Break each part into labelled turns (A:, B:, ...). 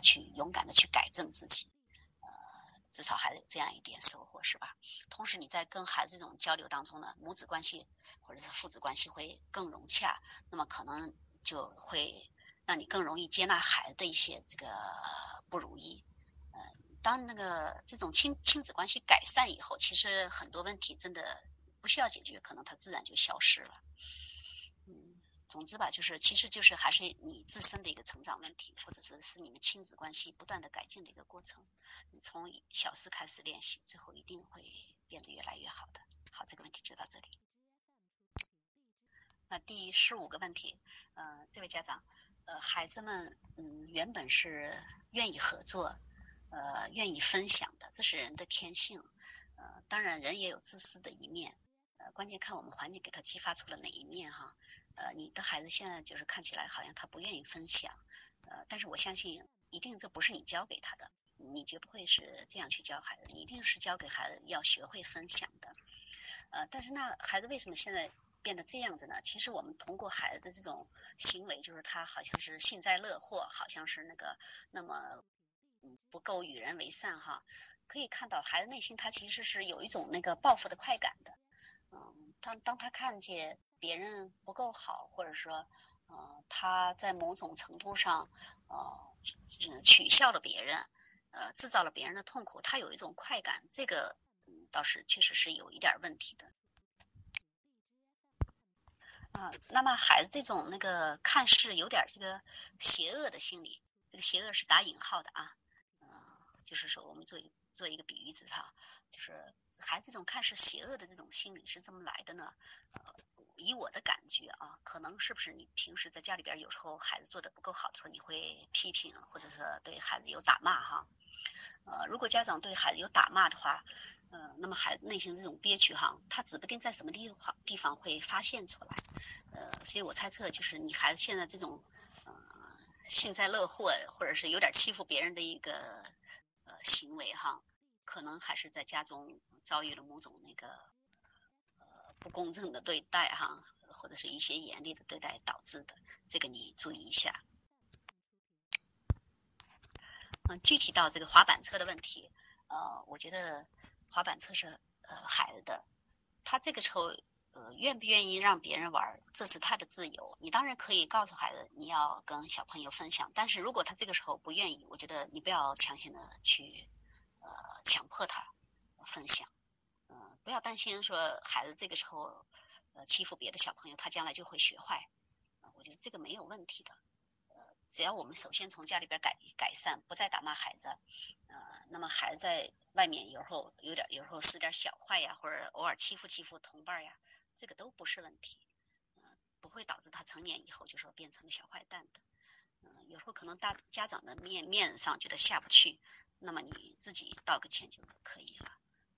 A: 去勇敢的去改正自己，呃，至少还有这样一点收获，是吧？同时你在跟孩子这种交流当中呢，母子关系或者是父子关系会更融洽，那么可能就会让你更容易接纳孩子的一些这个不如意。嗯，当那个这种亲亲子关系改善以后，其实很多问题真的不需要解决，可能它自然就消失了。嗯总之吧，就是其实就是还是你自身的一个成长问题，或者是是你们亲子关系不断的改进的一个过程。你从小事开始练习，最后一定会变得越来越好的。好，这个问题就到这里。那第十五个问题，呃，这位家长，呃，孩子们嗯原本是愿意合作，呃，愿意分享的，这是人的天性。呃，当然人也有自私的一面。关键看我们环境给他激发出了哪一面哈，呃，你的孩子现在就是看起来好像他不愿意分享，呃，但是我相信一定这不是你教给他的，你绝不会是这样去教孩子，你一定是教给孩子要学会分享的，呃，但是那孩子为什么现在变得这样子呢？其实我们通过孩子的这种行为，就是他好像是幸灾乐祸，好像是那个那么不够与人为善哈，可以看到孩子内心他其实是有一种那个报复的快感的。当当他看见别人不够好，或者说，呃，他在某种程度上，呃，取笑了别人，呃，制造了别人的痛苦，他有一种快感，这个倒是确实是有一点问题的。啊，那么孩子这种那个看似有点这个邪恶的心理，这个邪恶是打引号的啊，嗯，就是说我们做一个做一个比喻子哈，就是。孩子这种看似邪恶的这种心理是怎么来的呢？呃，以我的感觉啊，可能是不是你平时在家里边有时候孩子做的不够好的时候，你会批评或者是对孩子有打骂哈？呃，如果家长对孩子有打骂的话，呃，那么孩子内心这种憋屈哈，他指不定在什么地方地方会发现出来。呃，所以我猜测就是你孩子现在这种呃幸灾乐祸或者是有点欺负别人的一个行为哈。可能还是在家中遭遇了某种那个呃不公正的对待哈，或者是一些严厉的对待导致的，这个你注意一下。嗯，具体到这个滑板车的问题，呃，我觉得滑板车是呃孩子的，他这个时候呃愿不愿意让别人玩，这是他的自由。你当然可以告诉孩子你要跟小朋友分享，但是如果他这个时候不愿意，我觉得你不要强行的去。呃，强迫他分享，嗯，不要担心说孩子这个时候呃欺负别的小朋友，他将来就会学坏，我觉得这个没有问题的，呃，只要我们首先从家里边改改善，不再打骂孩子，呃，那么孩子在外面有时候有点有时候使点小坏呀，或者偶尔欺负欺负同伴呀，这个都不是问题，嗯，不会导致他成年以后就说变成小坏蛋的，嗯，有时候可能大家长的面面上觉得下不去。那么你自己道个歉就可以了，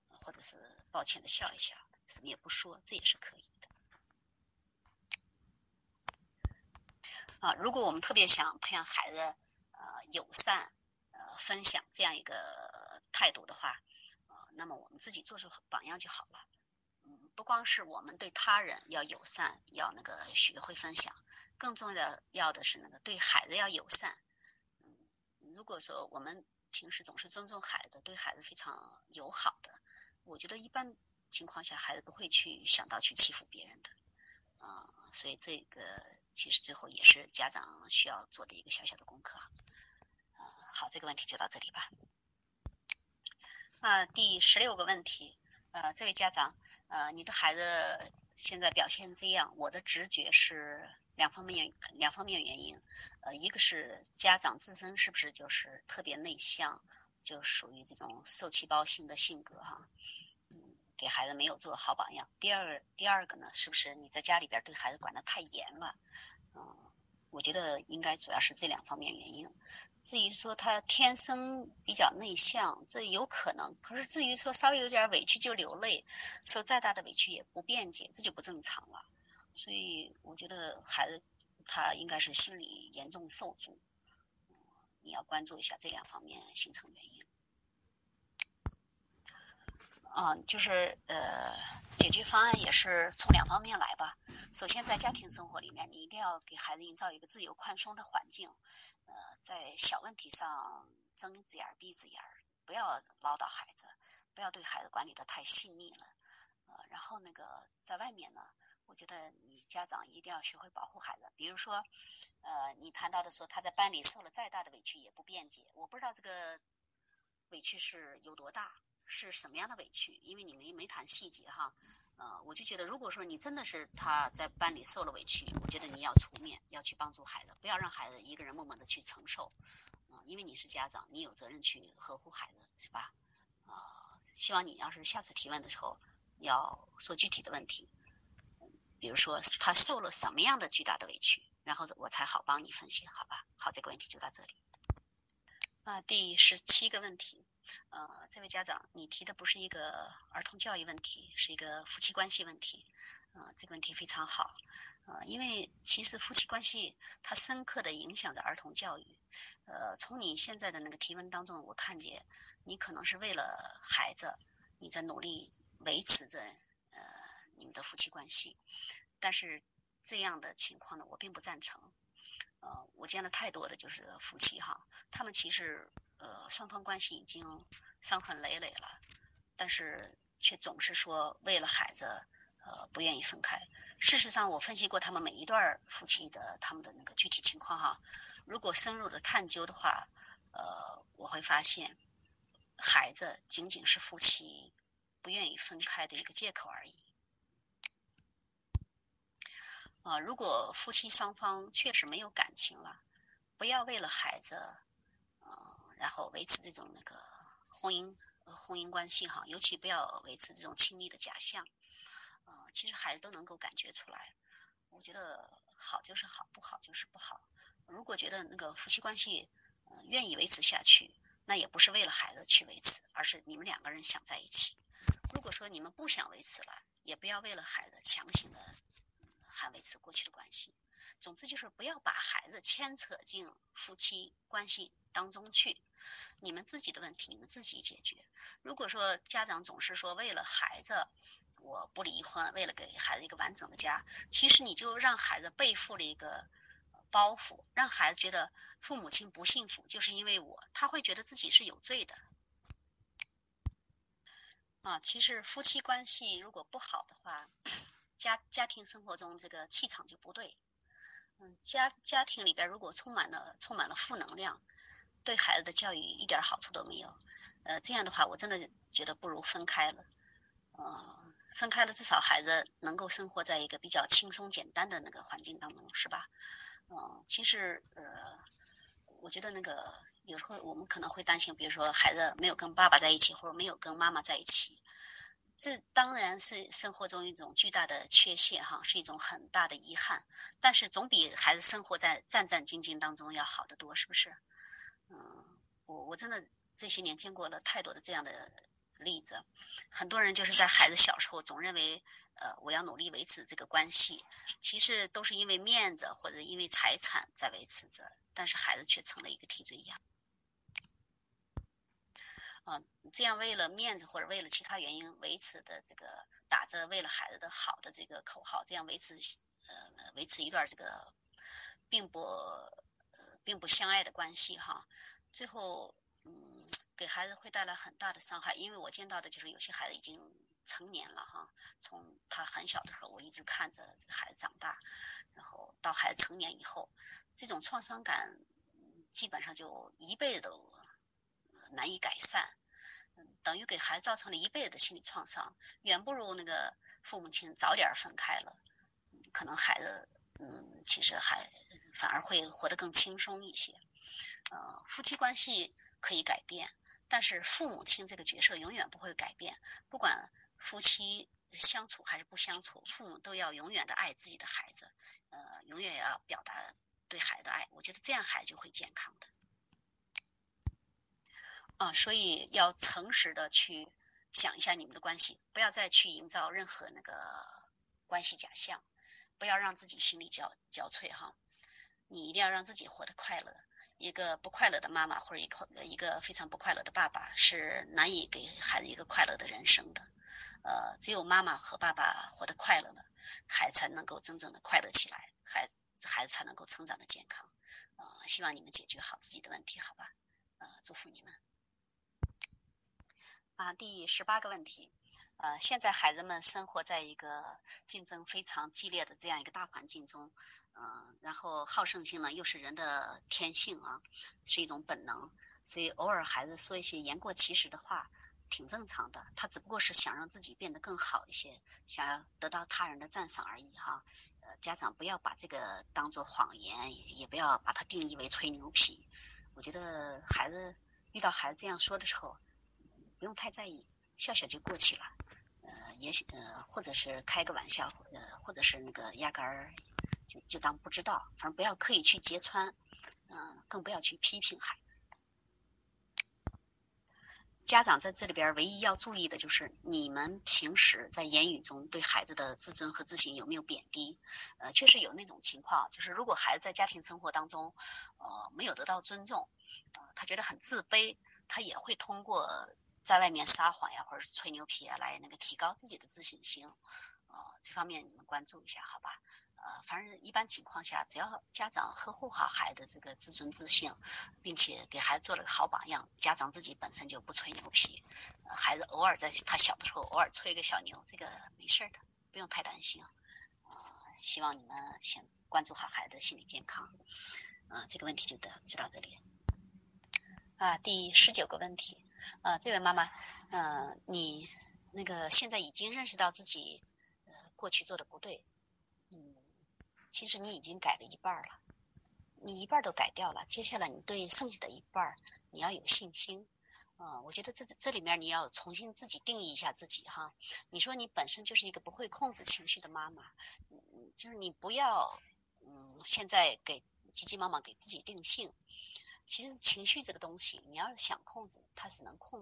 A: 或者是抱歉的笑一笑，什么也不说，这也是可以的。啊，如果我们特别想培养孩子呃友善呃分享这样一个态度的话，呃，那么我们自己做出榜样就好了。不光是我们对他人要友善，要那个学会分享，更重要的要的是那个对孩子要友善。如果说我们平时总是尊重孩子，对孩子非常友好的，我觉得一般情况下孩子不会去想到去欺负别人的，啊，所以这个其实最后也是家长需要做的一个小小的功课，啊，好，这个问题就到这里吧。啊，第十六个问题，呃，这位家长，呃，你的孩子现在表现这样，我的直觉是。两方面，两方面原因，呃，一个是家长自身是不是就是特别内向，就属于这种受气包型的性格哈，嗯，给孩子没有做好榜样。第二，第二个呢，是不是你在家里边对孩子管的太严了？嗯，我觉得应该主要是这两方面原因。至于说他天生比较内向，这有可能。可是至于说稍微有点委屈就流泪，受再大的委屈也不辩解，这就不正常了。所以我觉得孩子他应该是心理严重受阻，你要关注一下这两方面形成原因。嗯，就是呃，解决方案也是从两方面来吧。首先，在家庭生活里面，你一定要给孩子营造一个自由宽松的环境。呃，在小问题上睁一只眼闭一只眼，不要唠叨孩子，不要对孩子管理的太细腻了。呃，然后那个在外面呢，我觉得你家长一定要学会保护孩子。比如说，呃，你谈到的说他在班里受了再大的委屈也不辩解，我不知道这个委屈是有多大。是什么样的委屈？因为你没没谈细节哈，呃，我就觉得如果说你真的是他在班里受了委屈，我觉得你要出面，要去帮助孩子，不要让孩子一个人默默的去承受，啊，因为你是家长，你有责任去呵护孩子，是吧？啊，希望你要是下次提问的时候要说具体的问题，比如说他受了什么样的巨大的委屈，然后我才好帮你分析，好吧？好，这个问题就到这里。啊，第十七个问题。呃，这位家长，你提的不是一个儿童教育问题，是一个夫妻关系问题。呃，这个问题非常好。呃，因为其实夫妻关系它深刻的影响着儿童教育。呃，从你现在的那个提问当中，我看见你可能是为了孩子，你在努力维持着呃你们的夫妻关系。但是这样的情况呢，我并不赞成。呃，我见了太多的就是夫妻哈，他们其实。呃，双方关系已经伤痕累累了，但是却总是说为了孩子，呃，不愿意分开。事实上，我分析过他们每一段夫妻的他们的那个具体情况哈，如果深入的探究的话，呃，我会发现孩子仅仅是夫妻不愿意分开的一个借口而已。啊，如果夫妻双方确实没有感情了，不要为了孩子。然后维持这种那个婚姻婚姻关系哈，尤其不要维持这种亲密的假象。呃，其实孩子都能够感觉出来。我觉得好就是好，不好就是不好。如果觉得那个夫妻关系愿意维持下去，那也不是为了孩子去维持，而是你们两个人想在一起。如果说你们不想维持了，也不要为了孩子强行的还维持过去的关系。总之就是不要把孩子牵扯进夫妻关系当中去。你们自己的问题，你们自己解决。如果说家长总是说为了孩子我不离婚，为了给孩子一个完整的家，其实你就让孩子背负了一个包袱，让孩子觉得父母亲不幸福就是因为我，他会觉得自己是有罪的。啊，其实夫妻关系如果不好的话，家家庭生活中这个气场就不对。嗯，家家庭里边如果充满了充满了负能量。对孩子的教育一点好处都没有，呃，这样的话我真的觉得不如分开了，嗯，分开了至少孩子能够生活在一个比较轻松简单的那个环境当中，是吧？嗯，其实呃，我觉得那个有时候我们可能会担心，比如说孩子没有跟爸爸在一起，或者没有跟妈妈在一起，这当然是生活中一种巨大的缺陷哈，是一种很大的遗憾，但是总比孩子生活在战战兢兢当中要好得多，是不是？嗯，我我真的这些年见过了太多的这样的例子，很多人就是在孩子小时候总认为，呃，我要努力维持这个关系，其实都是因为面子或者因为财产在维持着，但是孩子却成了一个替罪羊。啊，这样为了面子或者为了其他原因维持的这个打着为了孩子的好的这个口号，这样维持呃维持一段这个并不。并不相爱的关系哈，最后嗯给孩子会带来很大的伤害，因为我见到的就是有些孩子已经成年了哈，从他很小的时候我一直看着这个孩子长大，然后到孩子成年以后，这种创伤感基本上就一辈子都难以改善，等于给孩子造成了一辈子的心理创伤，远不如那个父母亲早点分开了，可能孩子。嗯，其实还反而会活得更轻松一些。呃，夫妻关系可以改变，但是父母亲这个角色永远不会改变。不管夫妻相处还是不相处，父母都要永远的爱自己的孩子，呃，永远要表达对孩子的爱。我觉得这样孩子就会健康的。啊，所以要诚实的去想一下你们的关系，不要再去营造任何那个关系假象。不要让自己心力交交瘁哈，你一定要让自己活得快乐，一个不快乐的妈妈或者一个一个非常不快乐的爸爸是难以给孩子一个快乐的人生的。呃，只有妈妈和爸爸活得快乐了，孩子才能够真正的快乐起来，孩子孩子才能够成长的健康。呃，希望你们解决好自己的问题，好吧？呃，祝福你们。啊，第十八个问题。呃，现在孩子们生活在一个竞争非常激烈的这样一个大环境中，嗯，然后好胜心呢又是人的天性啊，是一种本能，所以偶尔孩子说一些言过其实的话，挺正常的。他只不过是想让自己变得更好一些，想要得到他人的赞赏而已哈。呃，家长不要把这个当做谎言，也不要把它定义为吹牛皮。我觉得孩子遇到孩子这样说的时候，不用太在意。笑笑就过去了，呃，也许呃，或者是开个玩笑，呃，或者是那个压根儿就就当不知道，反正不要刻意去揭穿，嗯，更不要去批评孩子。家长在这里边唯一要注意的就是，你们平时在言语中对孩子的自尊和自信有没有贬低？呃，确实有那种情况，就是如果孩子在家庭生活当中，呃，没有得到尊重，呃，他觉得很自卑，他也会通过。在外面撒谎呀，或者是吹牛皮啊，来那个提高自己的自信心，呃，这方面你们关注一下，好吧？呃，反正一般情况下，只要家长呵护好孩子这个自尊自信，并且给孩子做了个好榜样，家长自己本身就不吹牛皮，孩子偶尔在他小的时候偶尔吹个小牛，这个没事的，不用太担心。呃，希望你们先关注好孩子的心理健康。嗯，这个问题就得就到这里。啊，第十九个问题。呃，这位妈妈，呃，你那个现在已经认识到自己呃过去做的不对，嗯，其实你已经改了一半了，你一半都改掉了，接下来你对剩下的一半你要有信心，嗯，我觉得这这里面你要重新自己定义一下自己哈，你说你本身就是一个不会控制情绪的妈妈，嗯，就是你不要嗯现在给急急忙忙给自己定性。其实情绪这个东西，你要是想控制，它是能控制。